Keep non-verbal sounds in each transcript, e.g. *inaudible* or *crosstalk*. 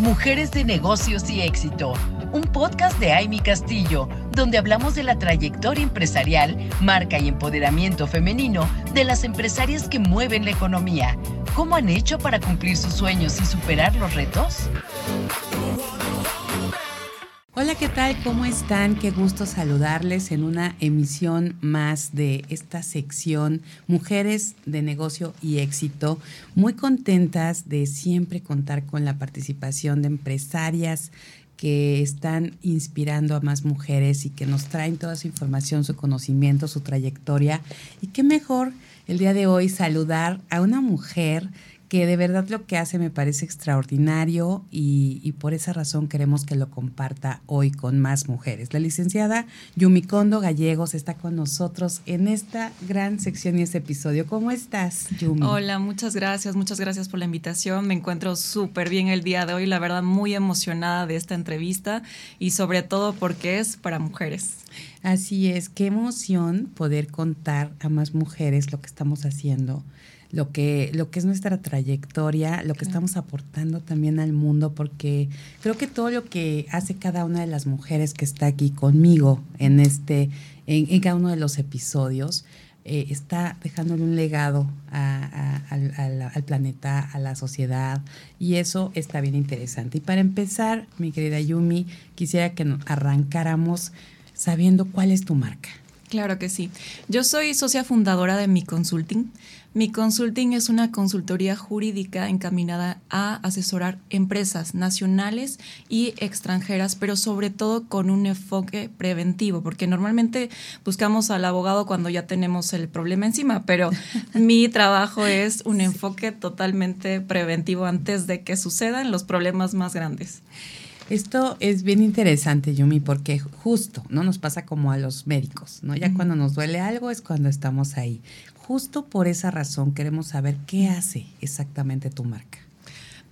Mujeres de Negocios y Éxito, un podcast de Amy Castillo, donde hablamos de la trayectoria empresarial, marca y empoderamiento femenino de las empresarias que mueven la economía. ¿Cómo han hecho para cumplir sus sueños y superar los retos? Hola, ¿qué tal? ¿Cómo están? Qué gusto saludarles en una emisión más de esta sección Mujeres de Negocio y Éxito. Muy contentas de siempre contar con la participación de empresarias que están inspirando a más mujeres y que nos traen toda su información, su conocimiento, su trayectoria. Y qué mejor el día de hoy saludar a una mujer que de verdad lo que hace me parece extraordinario y, por esa razón queremos que lo comparta hoy con más mujeres. La licenciada Yumi Kondo Gallegos está con nosotros en esta gran sección y este episodio. ¿Cómo estás, Yumi? Hola, muchas gracias, muchas gracias por la invitación. Me encuentro súper bien el día de hoy, la verdad muy emocionada de esta entrevista y sobre todo porque es para mujeres. Así es, qué emoción poder contar a más mujeres lo que estamos haciendo lo que, lo que es nuestra trayectoria, lo que estamos aportando también al mundo, porque creo que todo lo que hace cada una de las mujeres que está aquí conmigo en este, en, cada uno de los episodios, eh, está dejándole un legado al, planeta, a la sociedad, y eso está bien interesante. Y para empezar, mi querida Yumi, quisiera que arrancáramos sabiendo cuál es tu marca. Claro que sí. Yo soy socia fundadora de Mi Consulting. Mi Consulting es una consultoría jurídica encaminada a asesorar empresas nacionales y extranjeras, pero sobre todo con un enfoque preventivo, porque normalmente buscamos al abogado cuando ya tenemos el problema encima, pero *laughs* mi trabajo es un enfoque totalmente preventivo antes de que sucedan los problemas más grandes. Esto es bien interesante, Yumi, porque justo, ¿no? Nos pasa como a los médicos, ¿no? Ya cuando nos duele algo es cuando estamos ahí justo por esa razón queremos saber qué hace exactamente tu marca.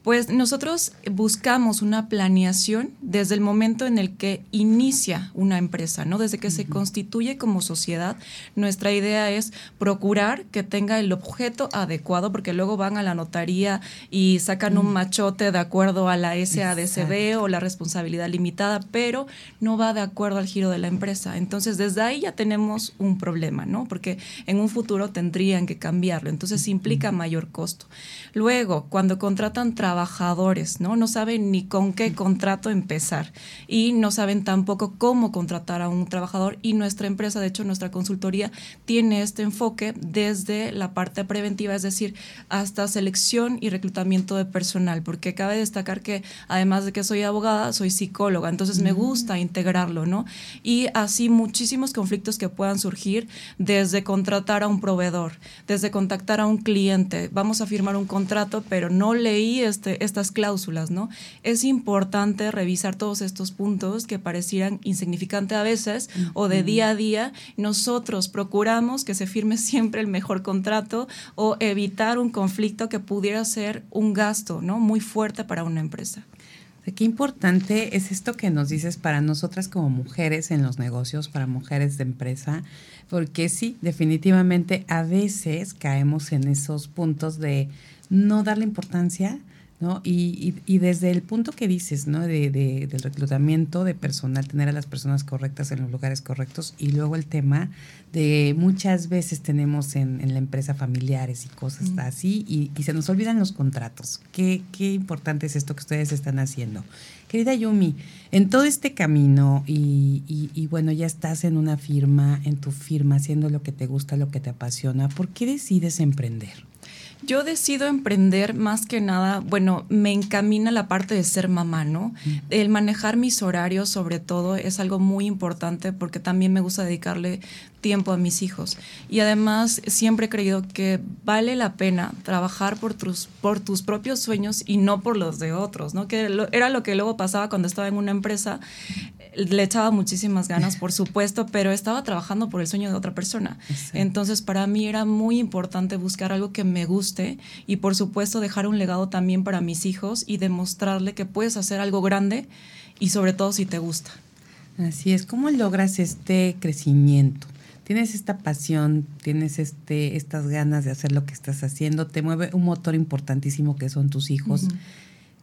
Pues nosotros buscamos una planeación desde el momento en el que inicia una empresa, ¿no? Desde que se constituye como sociedad, nuestra idea es procurar que tenga el objeto adecuado, porque luego van a la notaría y sacan un machote de acuerdo a la SADCB o la responsabilidad limitada, pero no va de acuerdo al giro de la empresa. Entonces, desde ahí ya tenemos un problema, ¿no? Porque en un futuro tendrían que cambiarlo. Entonces, implica mayor costo. Luego, cuando contratan trabajadores, ¿no? No saben ni con qué contrato empezar y no saben tampoco cómo contratar a un trabajador y nuestra empresa, de hecho, nuestra consultoría tiene este enfoque desde la parte preventiva, es decir, hasta selección y reclutamiento de personal, porque cabe destacar que además de que soy abogada, soy psicóloga, entonces me gusta integrarlo, ¿no? Y así muchísimos conflictos que puedan surgir desde contratar a un proveedor, desde contactar a un cliente, vamos a firmar un contrato, pero no leí este, estas cláusulas, ¿no? Es importante revisar todos estos puntos que parecieran insignificantes a veces o de día a día. Nosotros procuramos que se firme *laughs* siempre el mejor contrato o evitar un conflicto que pudiera ser un gasto, ¿no? Muy fuerte para una empresa. Qué importante es esto que nos dices para nosotras como mujeres en los negocios, para mujeres de empresa, porque sí, definitivamente a veces caemos en esos puntos de no darle importancia, ¿no? Y, y, desde el punto que dices, ¿no? De, de, del reclutamiento de personal, tener a las personas correctas en los lugares correctos y luego el tema de muchas veces tenemos en, en la empresa familiares y cosas así y, y, se nos olvidan los contratos. ¿Qué, qué importante es esto que ustedes están haciendo. Querida Yumi, en todo este camino y, y, bueno, ya estás en una firma, en tu firma, haciendo lo que te gusta, lo que te apasiona, ¿por qué decides emprender? Yo decido emprender más que nada, bueno, me encamina la parte de ser mamá, ¿no? El manejar mis horarios sobre todo es algo muy importante porque también me gusta dedicarle tiempo a mis hijos. Y además siempre he creído que vale la pena trabajar por tus, por tus propios sueños y no por los de otros, ¿no? Que era lo que luego pasaba cuando estaba en una empresa, le echaba muchísimas ganas, por supuesto, pero estaba trabajando por el sueño de otra persona. Entonces para mí era muy importante buscar algo que me guste y por supuesto dejar un legado también para mis hijos y demostrarle que puedes hacer algo grande y sobre todo si te gusta. Así es, ¿cómo logras este crecimiento? Tienes esta pasión, tienes este, estas ganas de hacer lo que estás haciendo, te mueve un motor importantísimo que son tus hijos.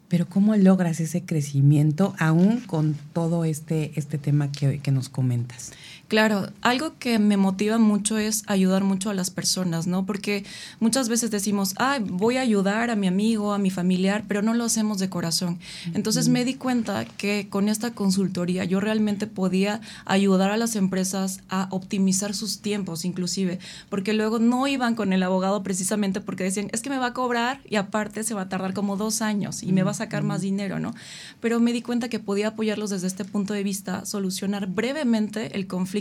pero ¿cómo logras ese crecimiento aún con todo este, este tema que, que nos comentas? Claro, algo que me motiva mucho es ayudar mucho a las personas, ¿no? Porque muchas veces decimos, ah, voy a ayudar a mi amigo, a mi familiar, pero no lo hacemos de corazón. Entonces me di cuenta que con esta consultoría yo realmente podía ayudar a las empresas a optimizar sus tiempos, inclusive, porque luego no iban con el abogado precisamente porque decían, es que me va a cobrar y aparte se va a tardar como dos años y me va a sacar más dinero, ¿no? Pero me di cuenta que podía apoyarlos desde este punto de vista, solucionar brevemente el conflicto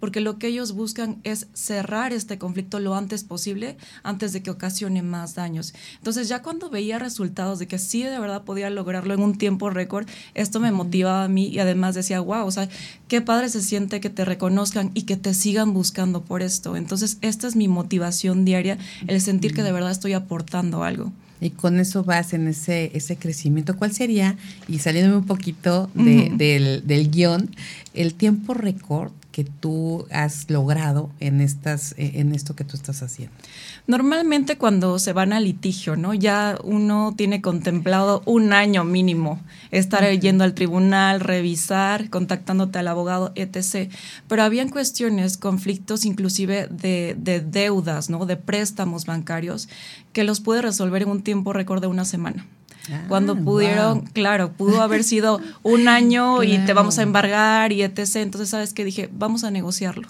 porque lo que ellos buscan es cerrar este conflicto lo antes posible, antes de que ocasione más daños. Entonces ya cuando veía resultados de que sí de verdad podía lograrlo en un tiempo récord, esto me motivaba a mí y además decía, wow, o sea, qué padre se siente que te reconozcan y que te sigan buscando por esto. Entonces esta es mi motivación diaria, el sentir que de verdad estoy aportando algo. Y con eso vas en ese, ese crecimiento. ¿Cuál sería, y saliéndome un poquito del, del guion, el tiempo récord que tú has logrado en estas eh, en esto que tú estás haciendo? Normalmente cuando se van a litigio, ¿no? Ya uno tiene contemplado un año mínimo estar yendo al tribunal, revisar, contactándote al abogado, etc. Pero habían cuestiones, conflictos inclusive de, de deudas, ¿no? De préstamos bancarios que los pude resolver en un tiempo récord de una semana. Ah, cuando pudieron, claro, pudo haber sido un *laughs* año y te vamos a embargar y etc. Entonces, ¿sabes qué? Dije, vamos a negociarlo.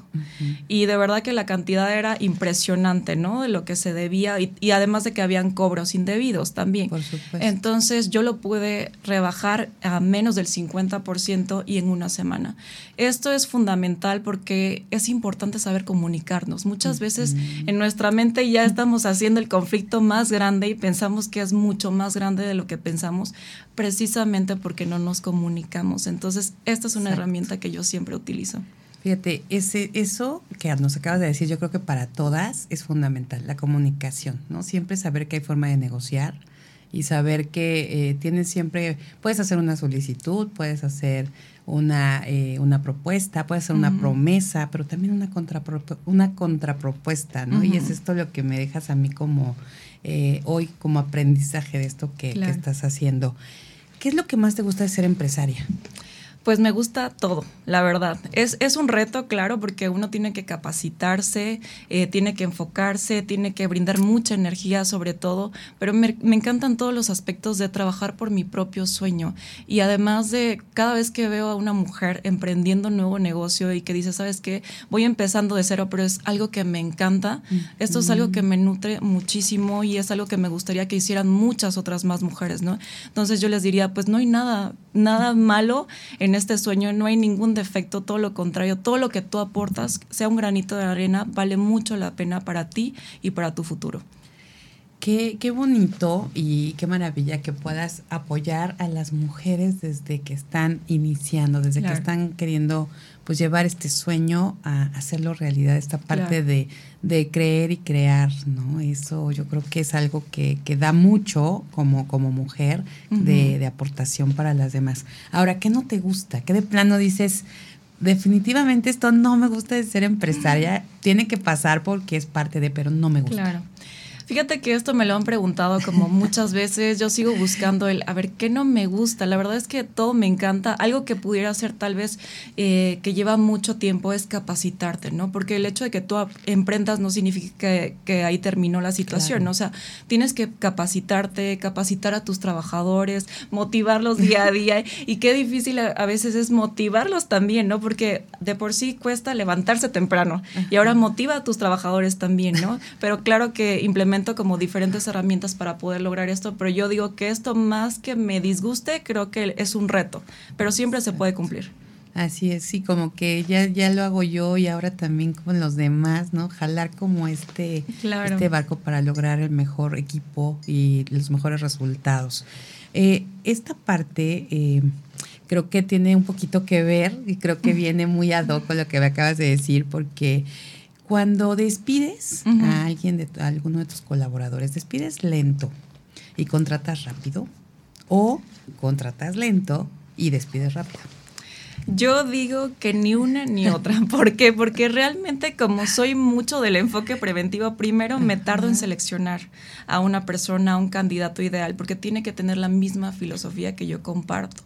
Y de verdad que la cantidad era impresionante, ¿no? De lo que se debía y, además de que habían cobros indebidos también. Por supuesto. Entonces, yo lo pude rebajar a menos del 50% y en una semana. Esto es fundamental porque es importante saber comunicarnos. Muchas veces en nuestra mente ya estamos haciendo el conflicto más grande y pensamos que es mucho más grande de lo que pensamos, precisamente porque no nos comunicamos. Entonces, esta es una herramienta que yo siempre utilizo. Fíjate, ese, eso que nos acabas de decir, yo creo que para todas es fundamental, la comunicación, ¿no? Siempre saber que hay forma de negociar y saber que eh, tienes siempre, puedes hacer una solicitud, puedes hacer una, eh, una propuesta, puedes hacer una promesa, pero también una, una contrapropuesta, ¿no? Y es esto lo que me dejas a mí como eh, hoy como aprendizaje de esto que, que, estás haciendo. ¿Qué es lo que más te gusta de ser empresaria? Pues me gusta todo, la verdad. Es, es un reto, claro, porque uno tiene que capacitarse, eh, tiene que enfocarse, tiene que brindar mucha energía sobre todo, pero me, me, encantan todos los aspectos de trabajar por mi propio sueño. Y además de cada vez que veo a una mujer emprendiendo un nuevo negocio y que dice, sabes qué, voy empezando de cero, pero es algo que me encanta, esto es algo que me nutre muchísimo y es algo que me gustaría que hicieran muchas otras más mujeres, ¿no? Entonces yo les diría, pues no hay nada, nada malo en este sueño no hay ningún defecto, todo lo contrario, todo lo que tú aportas, sea un granito de arena, vale mucho la pena para ti y para tu futuro. Qué, qué, bonito y qué maravilla que puedas apoyar a las mujeres desde que están iniciando, desde que están queriendo pues llevar este sueño a hacerlo realidad, esta parte de, de, creer y crear, ¿no? Eso yo creo que es algo que, que da mucho como, como mujer de, de aportación para las demás. Ahora, ¿qué no te gusta? ¿Qué de plano dices? definitivamente esto no me gusta de ser empresaria, tiene que pasar porque es parte de, pero no me gusta. Claro. Fíjate que esto me lo han preguntado como muchas *laughs* veces. Yo sigo buscando el, a ver, ¿qué no me gusta? La verdad es que todo me encanta. Algo que pudiera ser tal vez eh, que lleva mucho tiempo es capacitarte, ¿no? Porque el hecho de que tú emprendas no significa que, ahí terminó la situación, ¿no? O sea, tienes que capacitarte, capacitar a tus trabajadores, motivarlos día a día. Y qué difícil a, veces es motivarlos también, ¿no? Porque de por sí cuesta levantarse temprano. Y ahora motiva a tus trabajadores también, ¿no? Pero claro que como diferentes herramientas para poder lograr esto, pero yo digo que esto más que me disguste, creo que es un reto, pero siempre se puede cumplir. Así es, sí, como que ya, ya lo hago yo y ahora también con los demás, ¿no? Jalar como este, este barco para lograr el mejor equipo y los mejores resultados. Eh, esta parte eh, creo que tiene un poquito que ver y creo que *laughs* viene muy ad hoc con lo que me acabas de decir, porque cuando despides a alguien de a alguno de tus colaboradores, despides lento y contratas rápido o contratas lento y despides rápido. Yo digo que ni una ni otra. *laughs* ¿Por qué? Porque realmente como soy mucho del enfoque preventivo, primero me tardo en seleccionar a una persona, a un candidato ideal, porque tiene que tener la misma filosofía que yo comparto.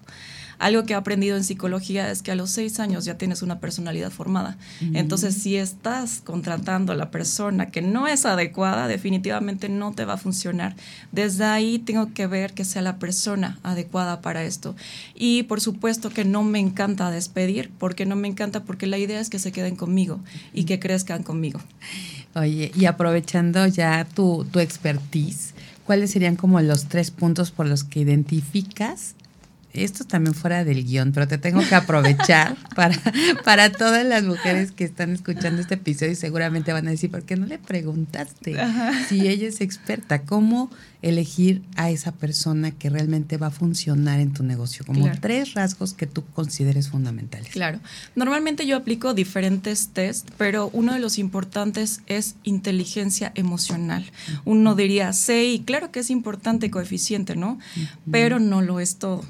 Algo que he aprendido en psicología es que a los seis años ya tienes una personalidad formada. Entonces, si estás contratando a la persona que no es adecuada, definitivamente no te va a funcionar. Desde ahí tengo que ver que sea la persona adecuada para esto. Y por supuesto que no me encanta despedir, porque no me encanta, porque la idea es que se queden conmigo y que crezcan conmigo. Oye, y aprovechando ya tu, tu expertise, ¿cuáles serían como los tres puntos por los que identificas esto también fuera del guion, pero te tengo que aprovechar *laughs* para, para todas las mujeres que están escuchando este episodio y seguramente van a decir, ¿por qué no le preguntaste si ella es experta? ¿Cómo elegir a esa persona que realmente va a funcionar en tu negocio? Como tres rasgos que tú consideres fundamentales. Claro. Normalmente yo aplico diferentes test, pero uno de los importantes es inteligencia emocional. Uno diría, sí, claro que es importante coeficiente, ¿no? Pero no lo es todo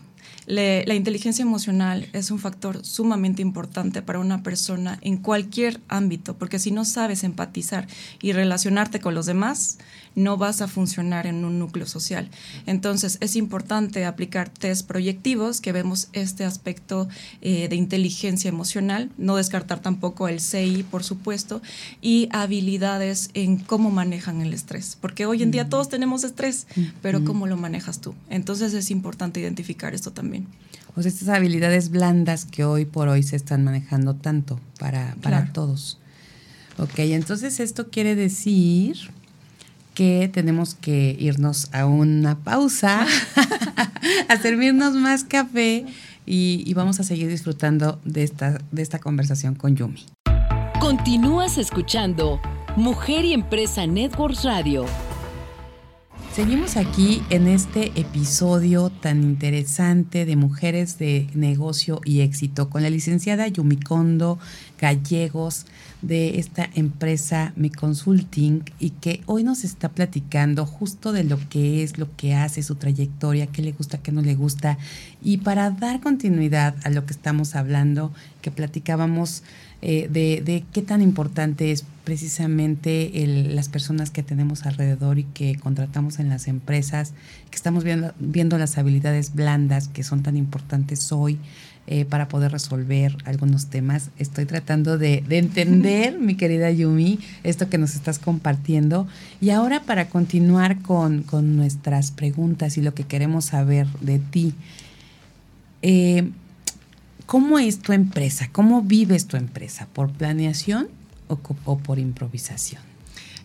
la inteligencia emocional es un factor sumamente importante para una persona en cualquier ámbito, porque si no sabes empatizar y relacionarte con los demás, no vas a funcionar en un núcleo social. Entonces es importante aplicar test proyectivos que vemos este aspecto eh, de inteligencia emocional, no descartar tampoco el CI, por supuesto, y habilidades en cómo manejan el estrés, porque hoy en día todos tenemos estrés, pero ¿cómo lo manejas tú? Entonces es importante identificar esto también. O sea, estas habilidades blandas que hoy por hoy se están manejando tanto para, para todos. Ok, entonces esto quiere decir que tenemos que irnos a una pausa, *laughs* *laughs* a servirnos más café y, vamos a seguir disfrutando de esta, de esta conversación con Yumi. Continúas escuchando Mujer y Empresa Networks Radio. Seguimos aquí en este episodio tan interesante de Mujeres de Negocio y Éxito con la licenciada Yumikondo Gallegos de esta empresa Mi Consulting y que hoy nos está platicando justo de lo que es, lo que hace, su trayectoria, qué le gusta, qué no le gusta. Y para dar continuidad a lo que estamos hablando, que platicábamos eh, de, qué tan importante es precisamente las personas que tenemos alrededor y que contratamos en las empresas, que estamos viendo, viendo las habilidades blandas que son tan importantes hoy eh, para poder resolver algunos temas. Estoy tratando de, entender, *laughs* mi querida Yumi, esto que nos estás compartiendo. Y ahora para continuar con, nuestras preguntas y lo que queremos saber de ti. Eh, ¿Cómo es tu empresa? ¿Cómo vives tu empresa? ¿Por planeación o, o por improvisación?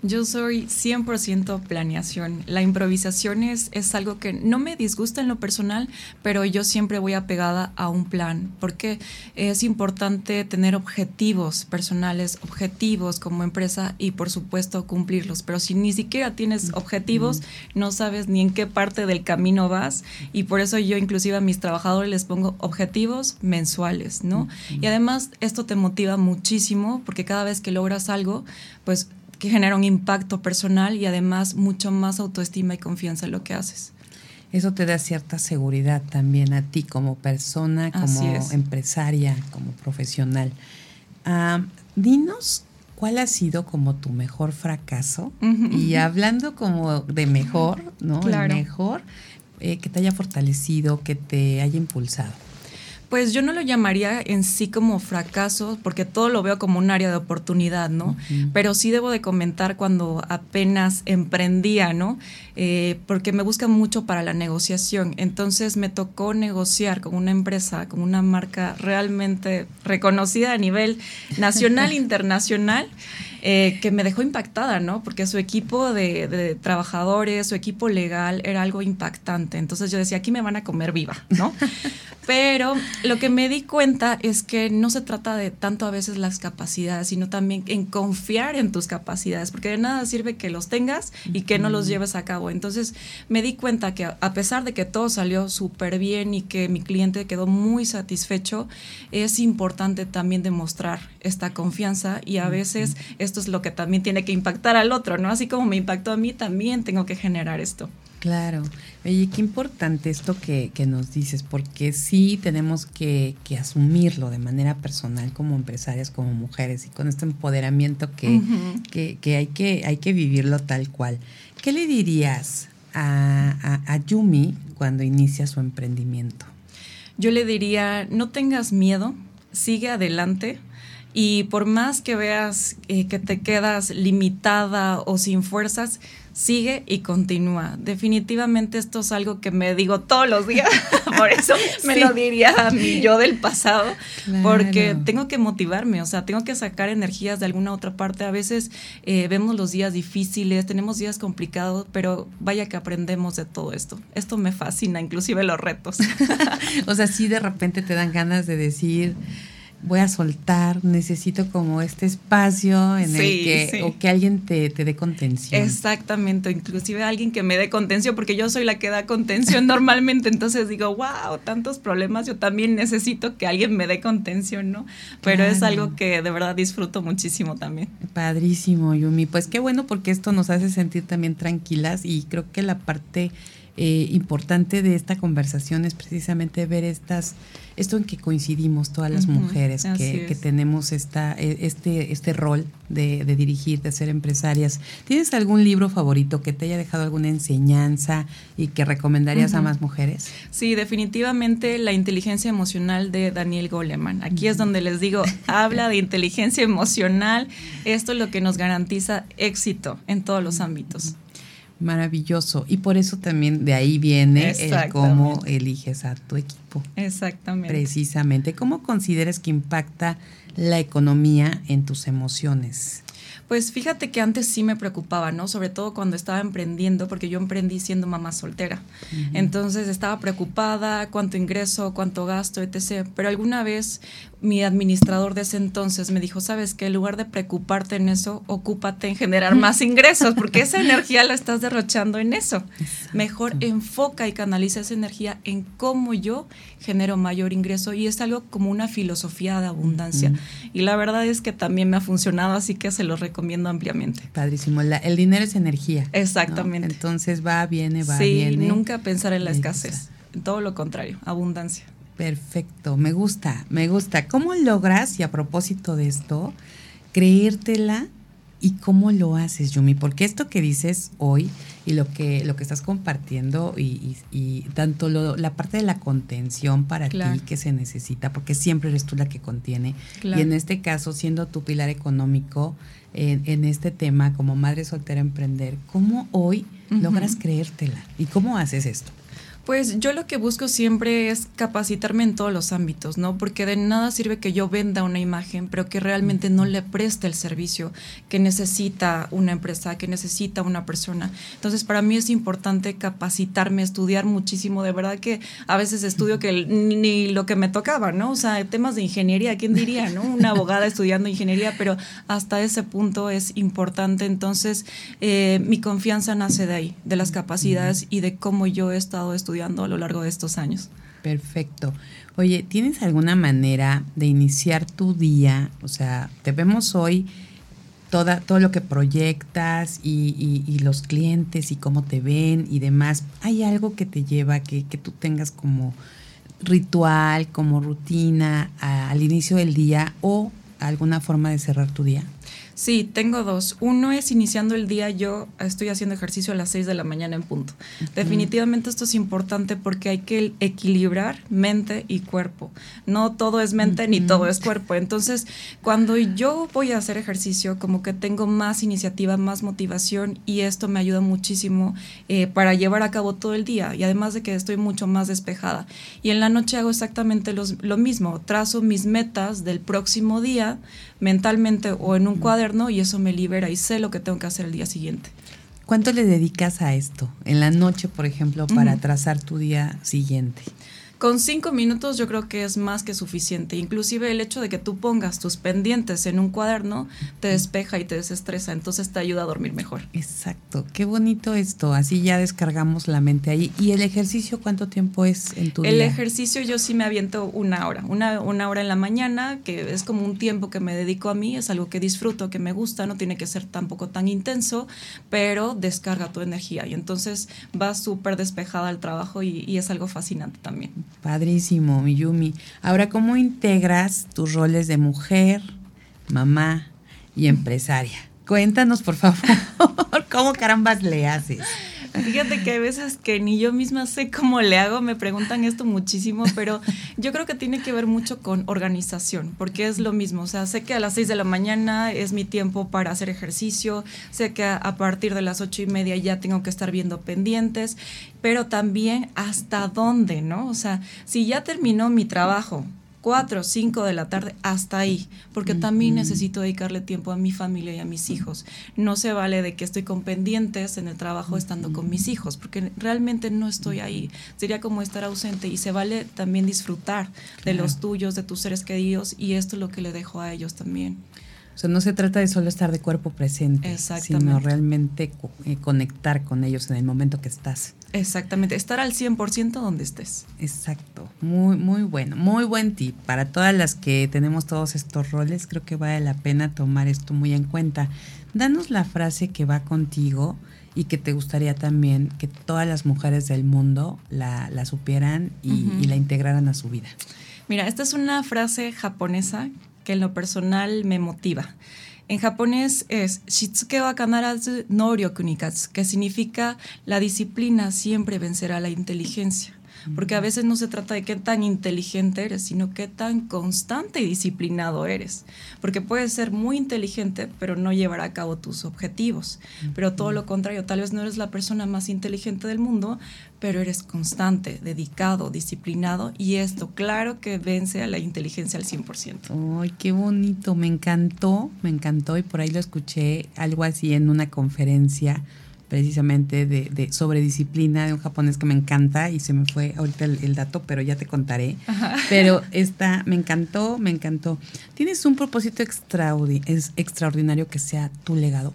Yo soy 100% planeación. La improvisación es, es, algo que no me disgusta en lo personal, pero yo siempre voy apegada a un plan, porque es importante tener objetivos personales, objetivos como empresa y por supuesto cumplirlos. Pero si ni siquiera tienes objetivos, no sabes ni en qué parte del camino vas y por eso yo inclusive a mis trabajadores les pongo objetivos mensuales, ¿no? Y además esto te motiva muchísimo porque cada vez que logras algo, pues que genera un impacto personal y además mucho más autoestima y confianza en lo que haces. Eso te da cierta seguridad también a ti como persona, como empresaria, como profesional. Ah, dinos cuál ha sido como tu mejor fracaso y hablando como de mejor, ¿no? El mejor eh, que te haya fortalecido, que te haya impulsado. Pues yo no lo llamaría en sí como fracaso, porque todo lo veo como un área de oportunidad, ¿no? Pero sí debo de comentar cuando apenas emprendía, ¿no? Eh, porque me buscan mucho para la negociación. Entonces me tocó negociar con una empresa, con una marca realmente reconocida a nivel nacional e *laughs* internacional. Eh, que me dejó impactada, ¿no? Porque su equipo de, de, trabajadores, su equipo legal era algo impactante. Entonces yo decía, aquí me van a comer viva, ¿no? *laughs* Pero lo que me di cuenta es que no se trata de tanto a veces las capacidades, sino también en confiar en tus capacidades, porque de nada sirve que los tengas y que no los lleves a cabo. Entonces me di cuenta que a pesar de que todo salió súper bien y que mi cliente quedó muy satisfecho, es importante también demostrar esta confianza y a veces esto es lo que también tiene que impactar al otro, ¿no? Así como me impactó a mí, también tengo que generar esto. Claro. Oye, qué importante esto que, nos dices, porque sí tenemos que, asumirlo de manera personal como empresarias, como mujeres, y con este empoderamiento que, que, hay, que hay que vivirlo tal cual. ¿Qué le dirías a, a Yumi cuando inicia su emprendimiento? Yo le diría, no tengas miedo, sigue adelante y por más que veas eh, que te quedas limitada o sin fuerzas, sigue y continúa. Definitivamente esto es algo que me digo todos los días, *laughs* por eso me lo diría a mí yo del pasado, porque tengo que motivarme, o sea, tengo que sacar energías de alguna otra parte. A veces eh, vemos los días difíciles, tenemos días complicados, pero vaya que aprendemos de todo esto. Esto me fascina, inclusive los retos. *laughs* o sea, sí de repente te dan ganas de decir voy a soltar, necesito como este espacio en el que, o que alguien te, dé contención. Exactamente, inclusive alguien que me dé contención, porque yo soy la que da contención *laughs* normalmente, entonces digo, wow, tantos problemas, yo también necesito que alguien me dé contención, ¿no? Pero es algo que de verdad disfruto muchísimo también. Padrísimo, Yumi. Pues qué bueno porque esto nos hace sentir también tranquilas y creo que la parte eh, importante de esta conversación es precisamente ver estas, esto en que coincidimos todas las mujeres, que, tenemos esta, e, este, este rol de, dirigir, de ser empresarias. ¿Tienes algún libro favorito que te haya dejado alguna enseñanza y que recomendarías a más mujeres? Sí, definitivamente La inteligencia emocional de Daniel Goleman. Aquí es donde les digo, *laughs* habla de inteligencia emocional. Esto es lo que nos garantiza éxito en todos los ámbitos. Maravilloso. Y por eso también de ahí viene el cómo eliges a tu equipo. Exactamente. Precisamente. ¿Cómo consideras que impacta la economía en tus emociones? Pues fíjate que antes sí me preocupaba, ¿no? Sobre todo cuando estaba emprendiendo, porque yo emprendí siendo mamá soltera. Entonces estaba preocupada, cuánto ingreso, cuánto gasto, etc. Pero alguna vez mi administrador de ese entonces me dijo, sabes que en lugar de preocuparte en eso, ocúpate en generar más ingresos, porque esa *laughs* energía la estás derrochando en eso. Mejor enfoca y canaliza esa energía en cómo yo genero mayor ingreso y es algo como una filosofía de abundancia. Y la verdad es que también me ha funcionado, así que se lo recomiendo ampliamente. Padrísimo. el dinero es energía. Exactamente. Entonces va, viene, va, viene. Sí, nunca pensar en la escasez. Todo lo contrario, abundancia. Perfecto, me gusta, me gusta. ¿Cómo logras, y a propósito de esto, creértela y cómo lo haces, Yumi? Porque esto que dices hoy y lo que, lo que estás compartiendo y, tanto la parte de la contención para ti que se necesita, porque siempre eres tú la que contiene, y en este caso, siendo tu pilar económico en, en este tema como madre soltera emprender, ¿cómo hoy logras creértela? ¿Y cómo haces esto? Pues yo lo que busco siempre es capacitarme en todos los ámbitos, ¿no? Porque de nada sirve que yo venda una imagen, pero que realmente no le preste el servicio que necesita una empresa, que necesita una persona. Entonces, para mí es importante capacitarme, estudiar muchísimo. De verdad que a veces estudio que ni, lo que me tocaba, ¿no? O sea, temas de ingeniería, ¿quién diría, no? Una abogada estudiando ingeniería, pero hasta ese punto es importante. Entonces, eh, mi confianza nace de ahí, de las capacidades y de cómo yo he estado estudiando a lo largo de estos años. Perfecto. Oye, ¿tienes alguna manera de iniciar tu día? O sea, te vemos hoy toda, todo lo que proyectas y, los clientes y cómo te ven y demás. ¿Hay algo que te lleva que, que tú tengas como ritual, como rutina al inicio del día o alguna forma de cerrar tu día? Sí, tengo dos. Uno es iniciando el día, yo estoy haciendo ejercicio a las 6 de la mañana en punto. Definitivamente esto es importante porque hay que equilibrar mente y cuerpo. No todo es mente ni todo es cuerpo. Entonces, cuando yo voy a hacer ejercicio, como que tengo más iniciativa, más motivación y esto me ayuda muchísimo eh, para llevar a cabo todo el día y además de que estoy mucho más despejada. Y en la noche hago exactamente lo mismo, trazo mis metas del próximo día mentalmente o en un cuaderno y eso me libera y sé lo que tengo que hacer el día siguiente. ¿Cuánto le dedicas a esto? En la noche, por ejemplo, para trazar tu día siguiente. Con cinco minutos yo creo que es más que suficiente. Inclusive el hecho de que tú pongas tus pendientes en un cuaderno te despeja y te desestresa, entonces te ayuda a dormir mejor. Exacto, qué bonito esto, así ya descargamos la mente ahí. ¿Y el ejercicio cuánto tiempo es en tu el día? El ejercicio yo sí me aviento una hora, una, una hora en la mañana, que es como un tiempo que me dedico a mí, es algo que disfruto, que me gusta, no tiene que ser tampoco tan intenso, pero descarga tu energía y entonces vas súper despejada al trabajo y, y es algo fascinante también. Padrísimo, Miyumi. Ahora, ¿cómo integras tus roles de mujer, mamá y empresaria? Cuéntanos, por favor, *laughs* ¿cómo carambas le haces? Fíjate que hay veces que ni yo misma sé cómo le hago, me preguntan esto muchísimo, pero yo creo que tiene que ver mucho con organización, porque es lo mismo, o sea, sé que a las 6 de la mañana es mi tiempo para hacer ejercicio, sé que a partir de las ocho y media ya tengo que estar viendo pendientes, pero también hasta dónde, ¿no? O sea, si ya terminó mi trabajo, 4 o 5 de la tarde, hasta ahí, porque uh -huh. también necesito dedicarle tiempo a mi familia y a mis hijos. No se vale de que estoy con pendientes en el trabajo estando con mis hijos, porque realmente no estoy ahí. Sería como estar ausente y se vale también disfrutar de los tuyos, de tus seres queridos, y esto es lo que le dejo a ellos también. O sea, no se trata de solo estar de cuerpo presente, sino realmente co eh, conectar con ellos en el momento que estás. Exactamente, estar al 100% donde estés. Exacto, muy, muy bueno, muy buen tip. Para todas las que tenemos todos estos roles, creo que vale la pena tomar esto muy en cuenta. Danos la frase que va contigo y que te gustaría también que todas las mujeres del mundo la, la supieran y, uh -huh. y la integraran a su vida. Mira, esta es una frase japonesa que en lo personal me motiva. En japonés es Shitsuke wa kanarazu noryoku ni katsu, que significa la disciplina siempre vencerá la inteligencia. Porque a veces no se trata de qué tan inteligente eres, sino qué tan constante y disciplinado eres. Porque puedes ser muy inteligente, pero no llevar a cabo tus objetivos. Pero todo lo contrario, tal vez no eres la persona más inteligente del mundo, pero eres constante, dedicado, disciplinado. Y esto, claro que vence a la inteligencia al 100%. ¡Ay, qué bonito! Me encantó, me encantó. Y por ahí lo escuché algo así en una conferencia precisamente de, de, sobre disciplina de un japonés que me encanta y se me fue ahorita el, el dato, pero ya te contaré. Ajá. Pero *laughs* esta me encantó, me encantó. ¿Tienes un propósito extraordi es extraordinario que sea tu legado?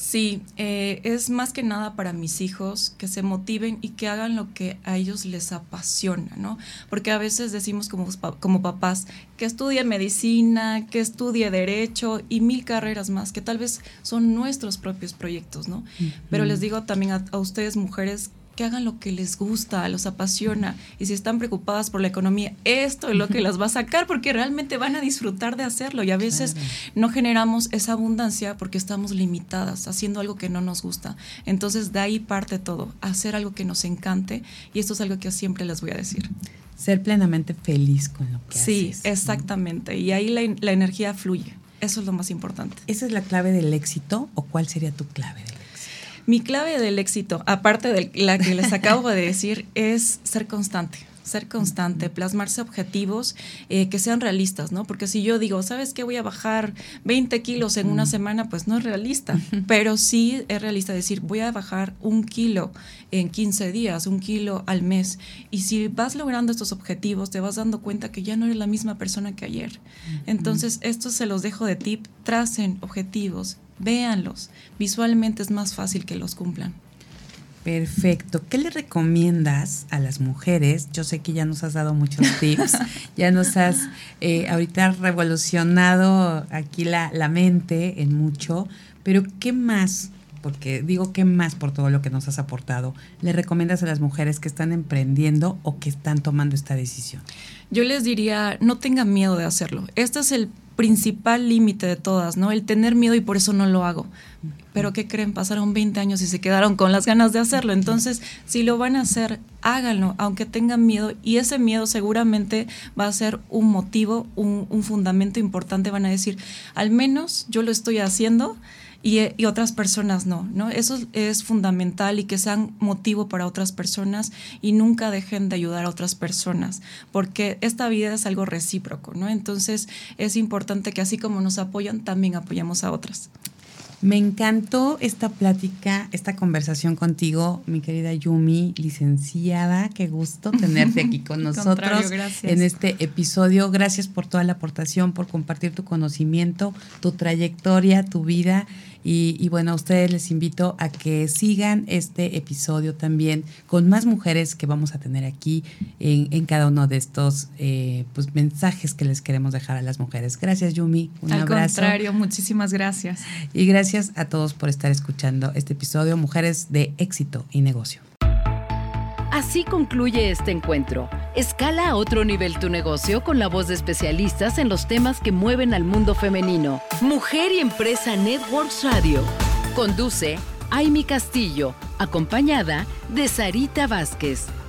Sí, eh, es más que nada para mis hijos que se motiven y que hagan lo que a ellos les apasiona, ¿no? Porque a veces decimos como, como papás que estudie medicina, que estudie derecho y mil carreras más, que tal vez son nuestros propios proyectos, ¿no? Uh -huh. Pero les digo también a, a ustedes, mujeres, que hagan lo que les gusta, los apasiona. Y si están preocupadas por la economía, esto es lo que las va a sacar porque realmente van a disfrutar de hacerlo. Y a veces claro. no generamos esa abundancia porque estamos limitadas haciendo algo que no nos gusta. Entonces de ahí parte todo, hacer algo que nos encante. Y esto es algo que siempre les voy a decir. Ser plenamente feliz con lo que sí, haces. Sí, exactamente. ¿no? Y ahí la, la energía fluye. Eso es lo más importante. ¿Esa es la clave del éxito o cuál sería tu clave del éxito? Mi clave del éxito, aparte de la que les acabo de decir, *laughs* es ser constante. Ser constante, plasmarse objetivos eh, que sean realistas, ¿no? Porque si yo digo, ¿sabes qué? Voy a bajar 20 kilos en una semana, pues no es realista. Pero sí es realista decir, voy a bajar un kilo en 15 días, un kilo al mes. Y si vas logrando estos objetivos, te vas dando cuenta que ya no eres la misma persona que ayer. Entonces, esto se los dejo de tip. Tracen objetivos, véanlos. Visualmente es más fácil que los cumplan. Perfecto. ¿Qué le recomiendas a las mujeres? Yo sé que ya nos has dado muchos *laughs* tips, ya nos has eh, ahorita revolucionado aquí la, la mente en mucho, pero ¿qué más? Porque digo qué más por todo lo que nos has aportado, le recomiendas a las mujeres que están emprendiendo o que están tomando esta decisión? Yo les diría, no tengan miedo de hacerlo. Este es el principal límite de todas, ¿no? El tener miedo y por eso no lo hago. Pero ¿qué creen? Pasaron 20 años y se quedaron con las ganas de hacerlo. Entonces, si lo van a hacer, háganlo, aunque tengan miedo. Y ese miedo seguramente va a ser un motivo, un, un fundamento importante. Van a decir, al menos yo lo estoy haciendo. Y, y, otras personas no, ¿no? Eso es fundamental y que sean motivo para otras personas y nunca dejen de ayudar a otras personas, porque esta vida es algo recíproco, ¿no? Entonces es importante que así como nos apoyan, también apoyamos a otras. Me encantó esta plática, esta conversación contigo, mi querida Yumi, licenciada. Qué gusto tenerte aquí con *laughs* nosotros en este episodio. Gracias por toda la aportación, por compartir tu conocimiento, tu trayectoria, tu vida. Y, bueno, a ustedes les invito a que sigan este episodio también con más mujeres que vamos a tener aquí en, cada uno de estos eh, pues, mensajes que les queremos dejar a las mujeres. Gracias, Yumi. Un Al contrario, muchísimas gracias. Y gracias a todos por estar escuchando este episodio Mujeres de Éxito y Negocio. Así concluye este encuentro. Escala a otro nivel tu negocio con la voz de especialistas en los temas que mueven al mundo femenino. Mujer y Empresa Networks Radio. Conduce Aimi Castillo, acompañada de Sarita Vázquez.